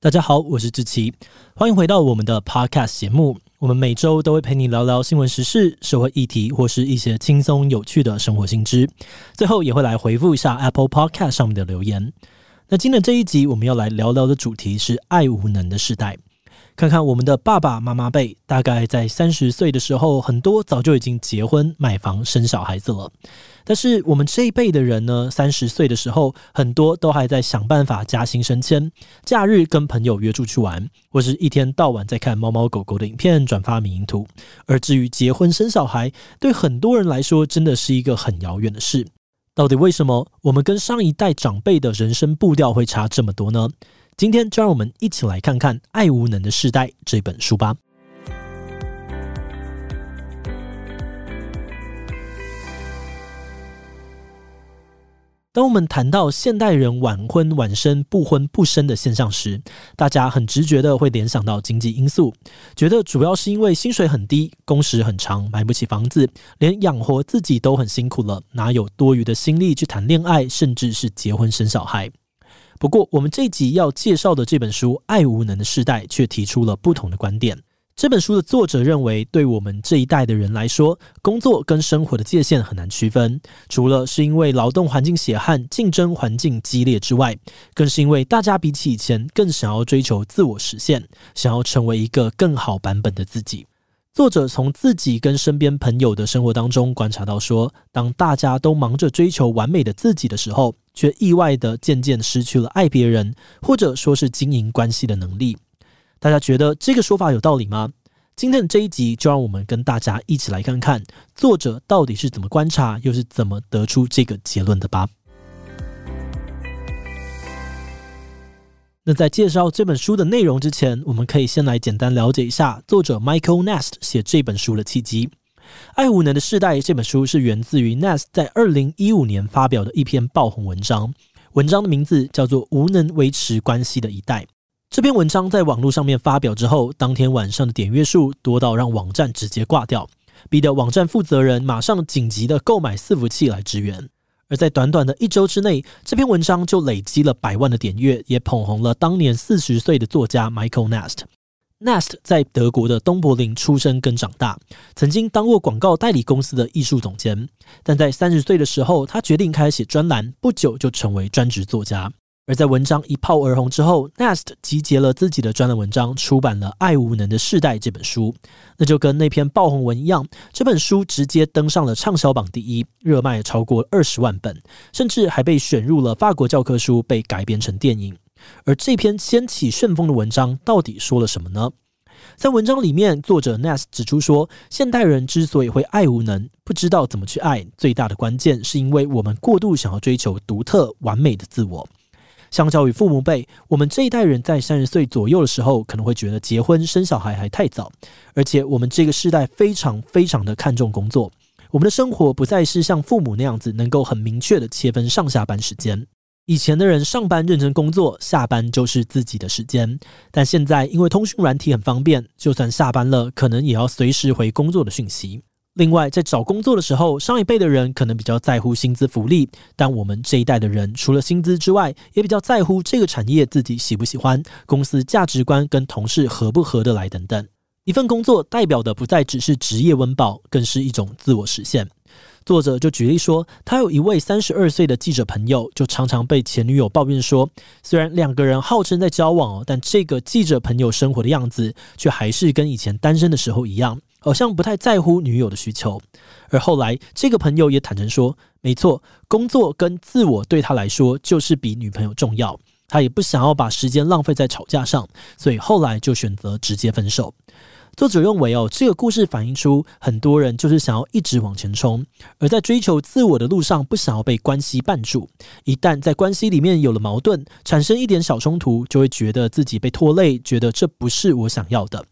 大家好，我是志祺，欢迎回到我们的 Podcast 节目。我们每周都会陪你聊聊新闻时事、社会议题，或是一些轻松有趣的生活新知。最后也会来回复一下 Apple Podcast 上面的留言。那今天这一集我们要来聊聊的主题是爱无能的时代。看看我们的爸爸妈妈辈，大概在三十岁的时候，很多早就已经结婚、买房、生小孩子了。但是我们这一辈的人呢，三十岁的时候，很多都还在想办法加薪升迁，假日跟朋友约出去玩，或是一天到晚在看猫猫狗狗的影片、转发迷因图。而至于结婚生小孩，对很多人来说，真的是一个很遥远的事。到底为什么我们跟上一代长辈的人生步调会差这么多呢？今天就让我们一起来看看《爱无能的世代》这本书吧。当我们谈到现代人晚婚晚生、不婚不生的现象时，大家很直觉的会联想到经济因素，觉得主要是因为薪水很低、工时很长、买不起房子，连养活自己都很辛苦了，哪有多余的心力去谈恋爱，甚至是结婚生小孩？不过，我们这集要介绍的这本书《爱无能的世代》却提出了不同的观点。这本书的作者认为，对我们这一代的人来说，工作跟生活的界限很难区分。除了是因为劳动环境血汗、竞争环境激烈之外，更是因为大家比起以前更想要追求自我实现，想要成为一个更好版本的自己。作者从自己跟身边朋友的生活当中观察到，说，当大家都忙着追求完美的自己的时候，却意外地渐渐失去了爱别人，或者说是经营关系的能力。大家觉得这个说法有道理吗？今天的这一集就让我们跟大家一起来看看作者到底是怎么观察，又是怎么得出这个结论的吧。那在介绍这本书的内容之前，我们可以先来简单了解一下作者 Michael Nest 写这本书的契机。《爱无能的世代》这本书是源自于 Nest 在二零一五年发表的一篇爆红文章，文章的名字叫做《无能维持关系的一代》。这篇文章在网络上面发表之后，当天晚上的点阅数多到让网站直接挂掉，逼得网站负责人马上紧急的购买伺服器来支援。而在短短的一周之内，这篇文章就累积了百万的点阅，也捧红了当年四十岁的作家 Michael Nast。Nast 在德国的东柏林出生跟长大，曾经当过广告代理公司的艺术总监，但在三十岁的时候，他决定开始写专栏，不久就成为专职作家。而在文章一炮而红之后，Nest 集结了自己的专栏文章，出版了《爱无能的世代》这本书。那就跟那篇爆红文一样，这本书直接登上了畅销榜第一，热卖超过二十万本，甚至还被选入了法国教科书，被改编成电影。而这篇掀起旋风的文章到底说了什么呢？在文章里面，作者 Nest 指出说，现代人之所以会爱无能，不知道怎么去爱，最大的关键是因为我们过度想要追求独特完美的自我。相较于父母辈，我们这一代人在三十岁左右的时候，可能会觉得结婚生小孩还太早，而且我们这个世代非常非常的看重工作，我们的生活不再是像父母那样子能够很明确的切分上下班时间。以前的人上班认真工作，下班就是自己的时间，但现在因为通讯软体很方便，就算下班了，可能也要随时回工作的讯息。另外，在找工作的时候，上一辈的人可能比较在乎薪资福利，但我们这一代的人，除了薪资之外，也比较在乎这个产业自己喜不喜欢，公司价值观跟同事合不合得来等等。一份工作代表的不再只是职业温饱，更是一种自我实现。作者就举例说，他有一位三十二岁的记者朋友，就常常被前女友抱怨说，虽然两个人号称在交往哦，但这个记者朋友生活的样子，却还是跟以前单身的时候一样，好像不太在乎女友的需求。而后来，这个朋友也坦诚说，没错，工作跟自我对他来说就是比女朋友重要，他也不想要把时间浪费在吵架上，所以后来就选择直接分手。作者认为，哦，这个故事反映出很多人就是想要一直往前冲，而在追求自我的路上，不想要被关系绊住。一旦在关系里面有了矛盾，产生一点小冲突，就会觉得自己被拖累，觉得这不是我想要的。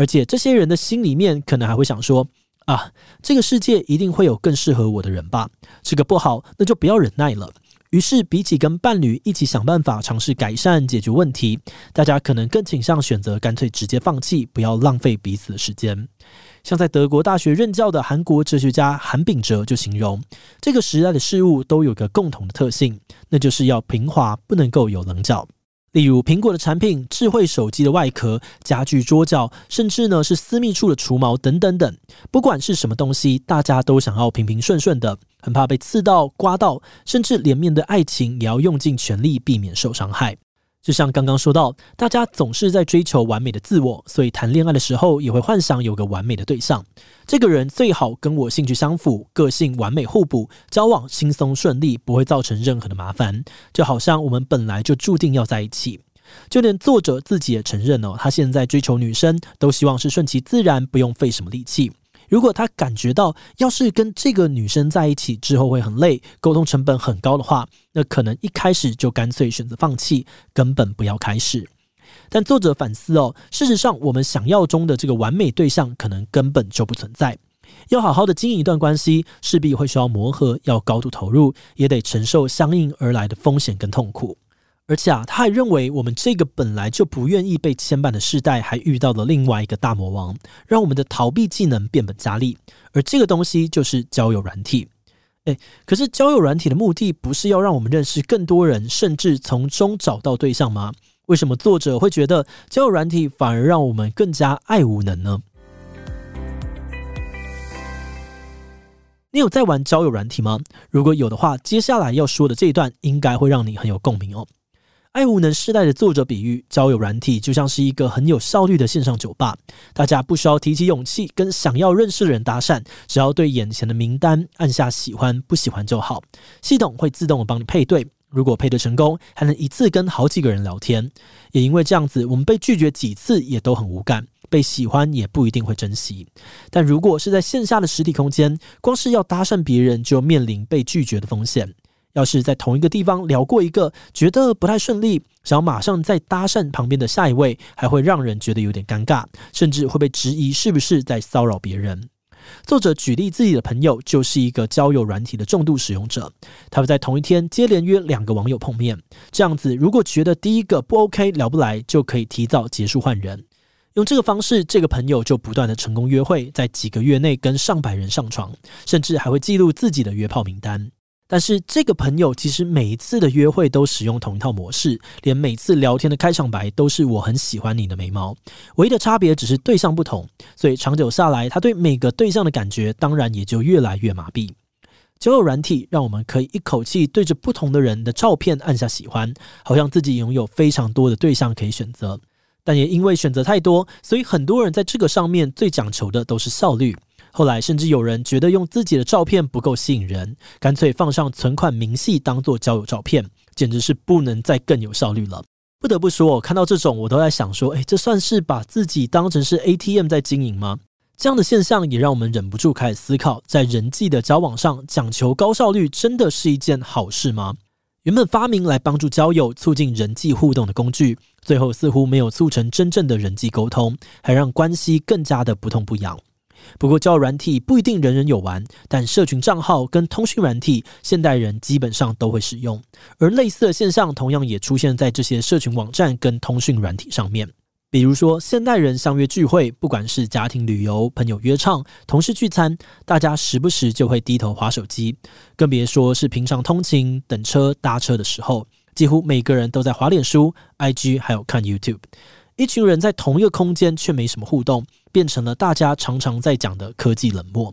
而且这些人的心里面可能还会想说：啊，这个世界一定会有更适合我的人吧？这个不好，那就不要忍耐了。于是，比起跟伴侣一起想办法尝试改善解决问题，大家可能更倾向选择干脆直接放弃，不要浪费彼此的时间。像在德国大学任教的韩国哲学家韩炳哲就形容，这个时代的事物都有个共同的特性，那就是要平滑，不能够有棱角。例如苹果的产品、智慧手机的外壳、家具桌角，甚至呢是私密处的除毛等等等。不管是什么东西，大家都想要平平顺顺的，很怕被刺到、刮到，甚至连面对爱情也要用尽全力避免受伤害。就像刚刚说到，大家总是在追求完美的自我，所以谈恋爱的时候也会幻想有个完美的对象。这个人最好跟我兴趣相符，个性完美互补，交往轻松顺利，不会造成任何的麻烦。就好像我们本来就注定要在一起。就连作者自己也承认哦，他现在追求女生都希望是顺其自然，不用费什么力气。如果他感觉到要是跟这个女生在一起之后会很累，沟通成本很高的话，那可能一开始就干脆选择放弃，根本不要开始。但作者反思哦，事实上我们想要中的这个完美对象可能根本就不存在。要好好的经营一段关系，势必会需要磨合，要高度投入，也得承受相应而来的风险跟痛苦。而且啊，他还认为我们这个本来就不愿意被牵绊的世代，还遇到了另外一个大魔王，让我们的逃避技能变本加厉。而这个东西就是交友软体。诶，可是交友软体的目的不是要让我们认识更多人，甚至从中找到对象吗？为什么作者会觉得交友软体反而让我们更加爱无能呢？你有在玩交友软体吗？如果有的话，接下来要说的这一段应该会让你很有共鸣哦。爱无能世代的作者比喻，交友软体就像是一个很有效率的线上酒吧，大家不需要提起勇气跟想要认识的人搭讪，只要对眼前的名单按下喜欢不喜欢就好，系统会自动帮你配对，如果配对成功，还能一次跟好几个人聊天。也因为这样子，我们被拒绝几次也都很无感，被喜欢也不一定会珍惜。但如果是在线下的实体空间，光是要搭讪别人，就面临被拒绝的风险。要是在同一个地方聊过一个，觉得不太顺利，想要马上再搭讪旁边的下一位，还会让人觉得有点尴尬，甚至会被质疑是不是在骚扰别人。作者举例自己的朋友就是一个交友软体的重度使用者，他们在同一天接连约两个网友碰面，这样子如果觉得第一个不 OK 聊不来，就可以提早结束换人。用这个方式，这个朋友就不断的成功约会，在几个月内跟上百人上床，甚至还会记录自己的约炮名单。但是这个朋友其实每一次的约会都使用同一套模式，连每次聊天的开场白都是“我很喜欢你的眉毛”，唯一的差别只是对象不同，所以长久下来，他对每个对象的感觉当然也就越来越麻痹。交友软体让我们可以一口气对着不同的人的照片按下喜欢，好像自己拥有非常多的对象可以选择，但也因为选择太多，所以很多人在这个上面最讲求的都是效率。后来，甚至有人觉得用自己的照片不够吸引人，干脆放上存款明细当做交友照片，简直是不能再更有效率了。不得不说，我看到这种，我都在想说，诶，这算是把自己当成是 ATM 在经营吗？这样的现象也让我们忍不住开始思考，在人际的交往上讲求高效率，真的是一件好事吗？原本发明来帮助交友、促进人际互动的工具，最后似乎没有促成真正的人际沟通，还让关系更加的不痛不痒。不过，交友软体不一定人人有玩，但社群账号跟通讯软体，现代人基本上都会使用。而类似的现象，同样也出现在这些社群网站跟通讯软体上面。比如说，现代人相约聚会，不管是家庭旅游、朋友约唱、同事聚餐，大家时不时就会低头滑手机，更别说是平常通勤、等车、搭车的时候，几乎每个人都在滑脸书、IG，还有看 YouTube。一群人在同一个空间却没什么互动，变成了大家常常在讲的科技冷漠。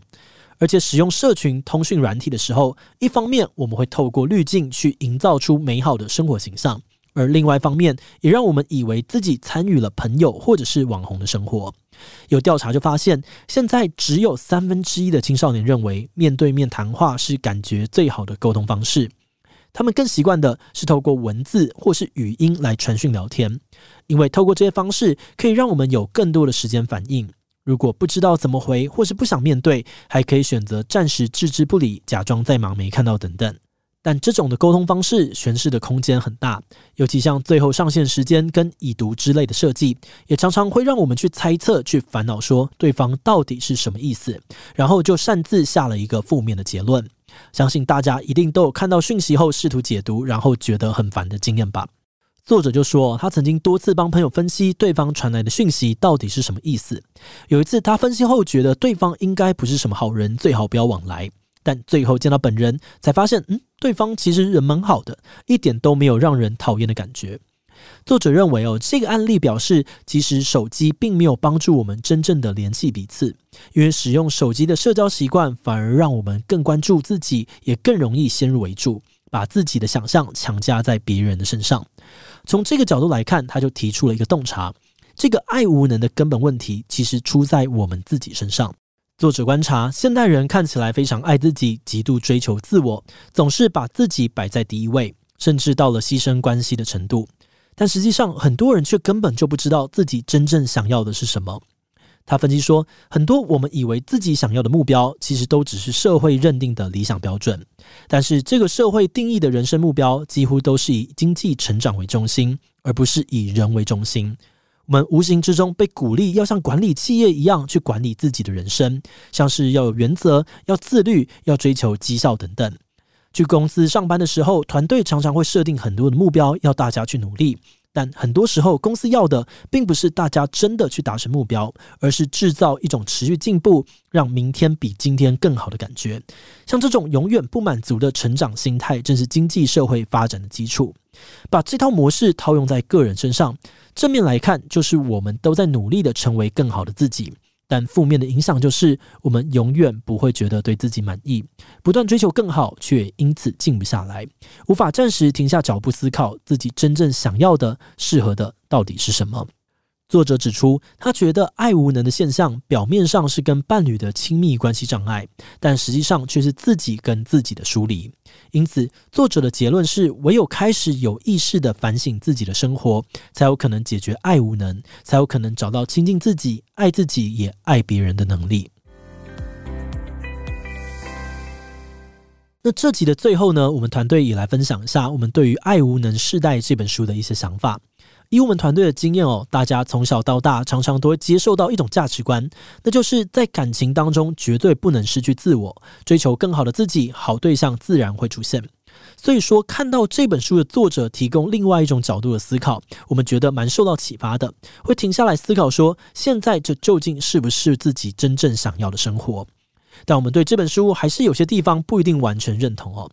而且使用社群通讯软体的时候，一方面我们会透过滤镜去营造出美好的生活形象，而另外一方面也让我们以为自己参与了朋友或者是网红的生活。有调查就发现，现在只有三分之一的青少年认为面对面谈话是感觉最好的沟通方式。他们更习惯的是透过文字或是语音来传讯聊天，因为透过这些方式可以让我们有更多的时间反应。如果不知道怎么回或是不想面对，还可以选择暂时置之不理，假装在忙没看到等等。但这种的沟通方式诠释的空间很大，尤其像最后上线时间跟已读之类的设计，也常常会让我们去猜测、去烦恼，说对方到底是什么意思，然后就擅自下了一个负面的结论。相信大家一定都有看到讯息后试图解读，然后觉得很烦的经验吧？作者就说，他曾经多次帮朋友分析对方传来的讯息到底是什么意思。有一次，他分析后觉得对方应该不是什么好人，最好不要往来。但最后见到本人，才发现，嗯，对方其实人蛮好的，一点都没有让人讨厌的感觉。作者认为哦，这个案例表示，其实手机并没有帮助我们真正的联系彼此，因为使用手机的社交习惯反而让我们更关注自己，也更容易先入为主，把自己的想象强加在别人的身上。从这个角度来看，他就提出了一个洞察：这个爱无能的根本问题，其实出在我们自己身上。作者观察，现代人看起来非常爱自己，极度追求自我，总是把自己摆在第一位，甚至到了牺牲关系的程度。但实际上，很多人却根本就不知道自己真正想要的是什么。他分析说，很多我们以为自己想要的目标，其实都只是社会认定的理想标准。但是，这个社会定义的人生目标，几乎都是以经济成长为中心，而不是以人为中心。我们无形之中被鼓励要像管理企业一样去管理自己的人生，像是要有原则、要自律、要追求绩效等等。去公司上班的时候，团队常常会设定很多的目标，要大家去努力。但很多时候，公司要的并不是大家真的去达成目标，而是制造一种持续进步，让明天比今天更好的感觉。像这种永远不满足的成长心态，正是经济社会发展的基础。把这套模式套用在个人身上。正面来看，就是我们都在努力的成为更好的自己；但负面的影响就是，我们永远不会觉得对自己满意，不断追求更好，却因此静不下来，无法暂时停下脚步思考自己真正想要的、适合的到底是什么。作者指出，他觉得爱无能的现象表面上是跟伴侣的亲密关系障碍，但实际上却是自己跟自己的疏离。因此，作者的结论是：唯有开始有意识地反省自己的生活，才有可能解决爱无能，才有可能找到亲近自己、爱自己也爱别人的能力。那这集的最后呢，我们团队也来分享一下我们对于《爱无能世代》这本书的一些想法。以我们团队的经验哦，大家从小到大常常都会接受到一种价值观，那就是在感情当中绝对不能失去自我，追求更好的自己，好对象自然会出现。所以说，看到这本书的作者提供另外一种角度的思考，我们觉得蛮受到启发的，会停下来思考说，现在这究竟是不是自己真正想要的生活？但我们对这本书还是有些地方不一定完全认同哦。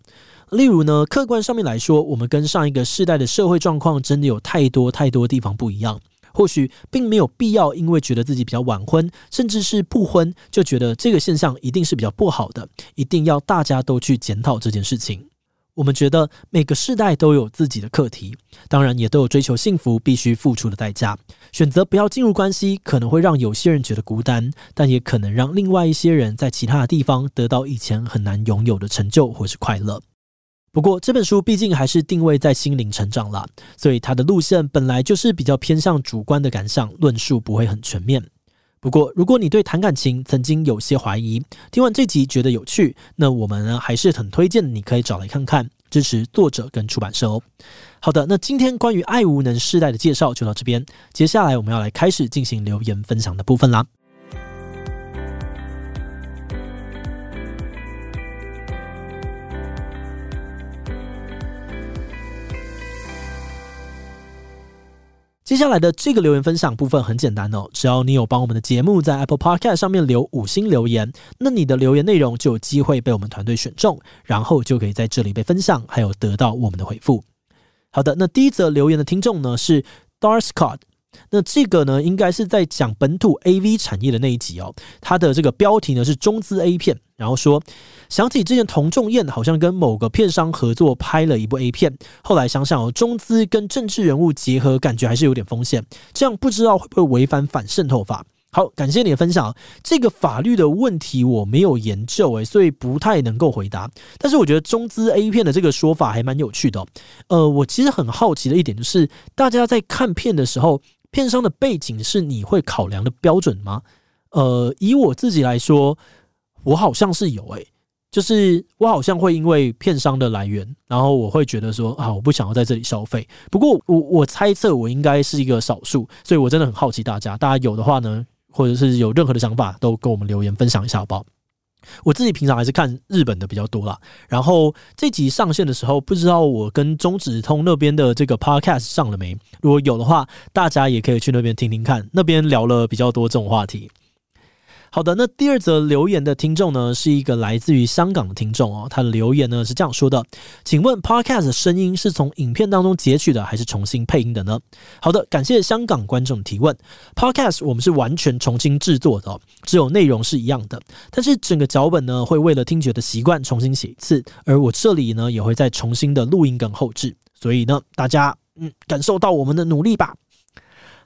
例如呢，客观上面来说，我们跟上一个世代的社会状况真的有太多太多地方不一样。或许并没有必要，因为觉得自己比较晚婚，甚至是不婚，就觉得这个现象一定是比较不好的，一定要大家都去检讨这件事情。我们觉得每个世代都有自己的课题，当然也都有追求幸福必须付出的代价。选择不要进入关系，可能会让有些人觉得孤单，但也可能让另外一些人在其他的地方得到以前很难拥有的成就或是快乐。不过这本书毕竟还是定位在心灵成长啦，所以它的路线本来就是比较偏向主观的感想，论述不会很全面。不过如果你对谈感情曾经有些怀疑，听完这集觉得有趣，那我们呢还是很推荐你可以找来看看，支持作者跟出版社哦。好的，那今天关于爱无能世代的介绍就到这边，接下来我们要来开始进行留言分享的部分啦。接下来的这个留言分享部分很简单哦，只要你有帮我们的节目在 Apple Podcast 上面留五星留言，那你的留言内容就有机会被我们团队选中，然后就可以在这里被分享，还有得到我们的回复。好的，那第一则留言的听众呢是 Darscott。那这个呢，应该是在讲本土 AV 产业的那一集哦。它的这个标题呢是中资 A 片，然后说想起之前童仲彦好像跟某个片商合作拍了一部 A 片，后来想想哦，中资跟政治人物结合，感觉还是有点风险。这样不知道会不会违反反渗透法？好，感谢你的分享。这个法律的问题我没有研究诶，所以不太能够回答。但是我觉得中资 A 片的这个说法还蛮有趣的。呃，我其实很好奇的一点就是，大家在看片的时候。片商的背景是你会考量的标准吗？呃，以我自己来说，我好像是有诶、就是我好像会因为片商的来源，然后我会觉得说啊，我不想要在这里消费。不过我我猜测我应该是一个少数，所以我真的很好奇大家，大家有的话呢，或者是有任何的想法，都跟我们留言分享一下好不好？我自己平常还是看日本的比较多啦。然后这集上线的时候，不知道我跟中指通那边的这个 podcast 上了没？如果有的话，大家也可以去那边听听看，那边聊了比较多这种话题。好的，那第二则留言的听众呢，是一个来自于香港的听众哦。他的留言呢是这样说的：“请问 Podcast 的声音是从影片当中截取的，还是重新配音的呢？”好的，感谢香港观众提问。Podcast 我们是完全重新制作的哦，只有内容是一样的，但是整个脚本呢会为了听觉的习惯重新写一次，而我这里呢也会再重新的录音跟后置，所以呢，大家嗯感受到我们的努力吧。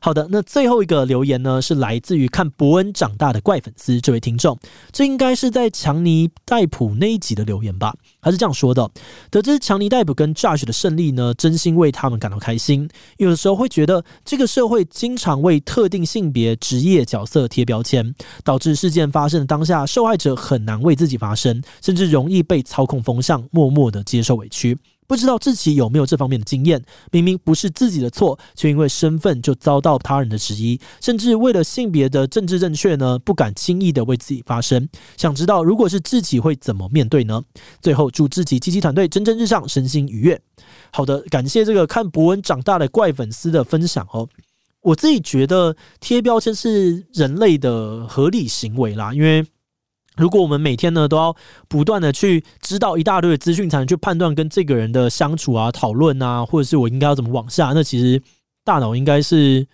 好的，那最后一个留言呢，是来自于看伯恩长大的怪粉丝这位听众，这应该是在强尼戴普那一集的留言吧？他是这样说的：得知强尼戴普跟 Josh 的胜利呢，真心为他们感到开心。有的时候会觉得这个社会经常为特定性别、职业、角色贴标签，导致事件发生的当下，受害者很难为自己发声，甚至容易被操控风向，默默的接受委屈。不知道自己有没有这方面的经验？明明不是自己的错，却因为身份就遭到他人的质疑，甚至为了性别的政治正确呢，不敢轻易的为自己发声。想知道如果是自己会怎么面对呢？最后祝自己积极团队蒸蒸日上，身心愉悦。好的，感谢这个看博文长大的怪粉丝的分享哦。我自己觉得贴标签是人类的合理行为啦，因为。如果我们每天呢都要不断的去知道一大堆的资讯，才能去判断跟这个人的相处啊、讨论啊，或者是我应该要怎么往下，那其实大脑应该是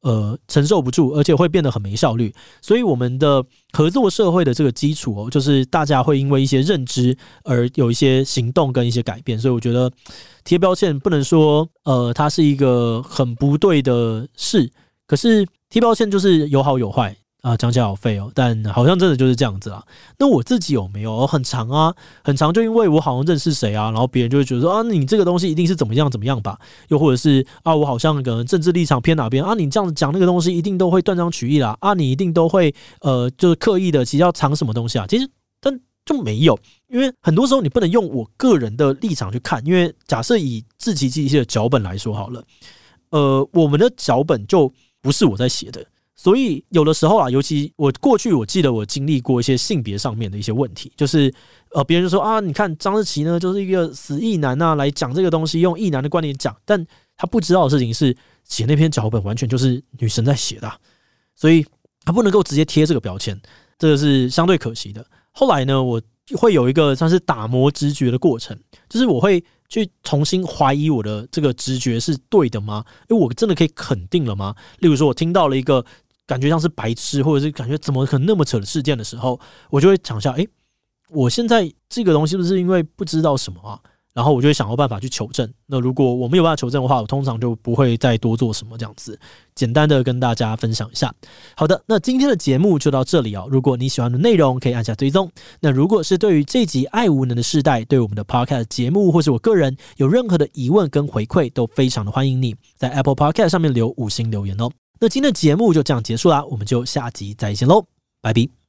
呃承受不住，而且会变得很没效率。所以我们的合作社会的这个基础哦，就是大家会因为一些认知而有一些行动跟一些改变。所以我觉得贴标签不能说呃它是一个很不对的事，可是贴标签就是有好有坏。啊，讲起来好废哦，但好像真的就是这样子啊。那我自己有没有很长啊？很长，就因为我好像认识谁啊，然后别人就会觉得说啊，你这个东西一定是怎么样怎么样吧？又或者是啊，我好像可能政治立场偏哪边啊？你这样子讲那个东西一定都会断章取义啦啊！你一定都会呃，就是刻意的，其实要藏什么东西啊？其实但就没有，因为很多时候你不能用我个人的立场去看，因为假设以志祺七七的脚本来说好了，呃，我们的脚本就不是我在写的。所以有的时候啊，尤其我过去我记得我经历过一些性别上面的一些问题，就是呃，别人就说啊，你看张志奇呢，就是一个死意男啊，来讲这个东西，用意男的观点讲，但他不知道的事情是，写那篇脚本完全就是女生在写的，所以他不能够直接贴这个标签，这个是相对可惜的。后来呢，我会有一个算是打磨直觉的过程，就是我会。去重新怀疑我的这个直觉是对的吗？因为我真的可以肯定了吗？例如说，我听到了一个感觉像是白痴，或者是感觉怎么可能那么扯的事件的时候，我就会想一下，诶，我现在这个东西是不是因为不知道什么啊？然后我就会想要办法去求证。那如果我没有办法求证的话，我通常就不会再多做什么这样子。简单的跟大家分享一下。好的，那今天的节目就到这里哦。如果你喜欢的内容，可以按下追踪。那如果是对于这集爱无能的世代，对我们的 Podcast 节目或是我个人有任何的疑问跟回馈，都非常的欢迎你在 Apple Podcast 上面留五星留言哦。那今天的节目就这样结束啦，我们就下集再见喽，拜拜。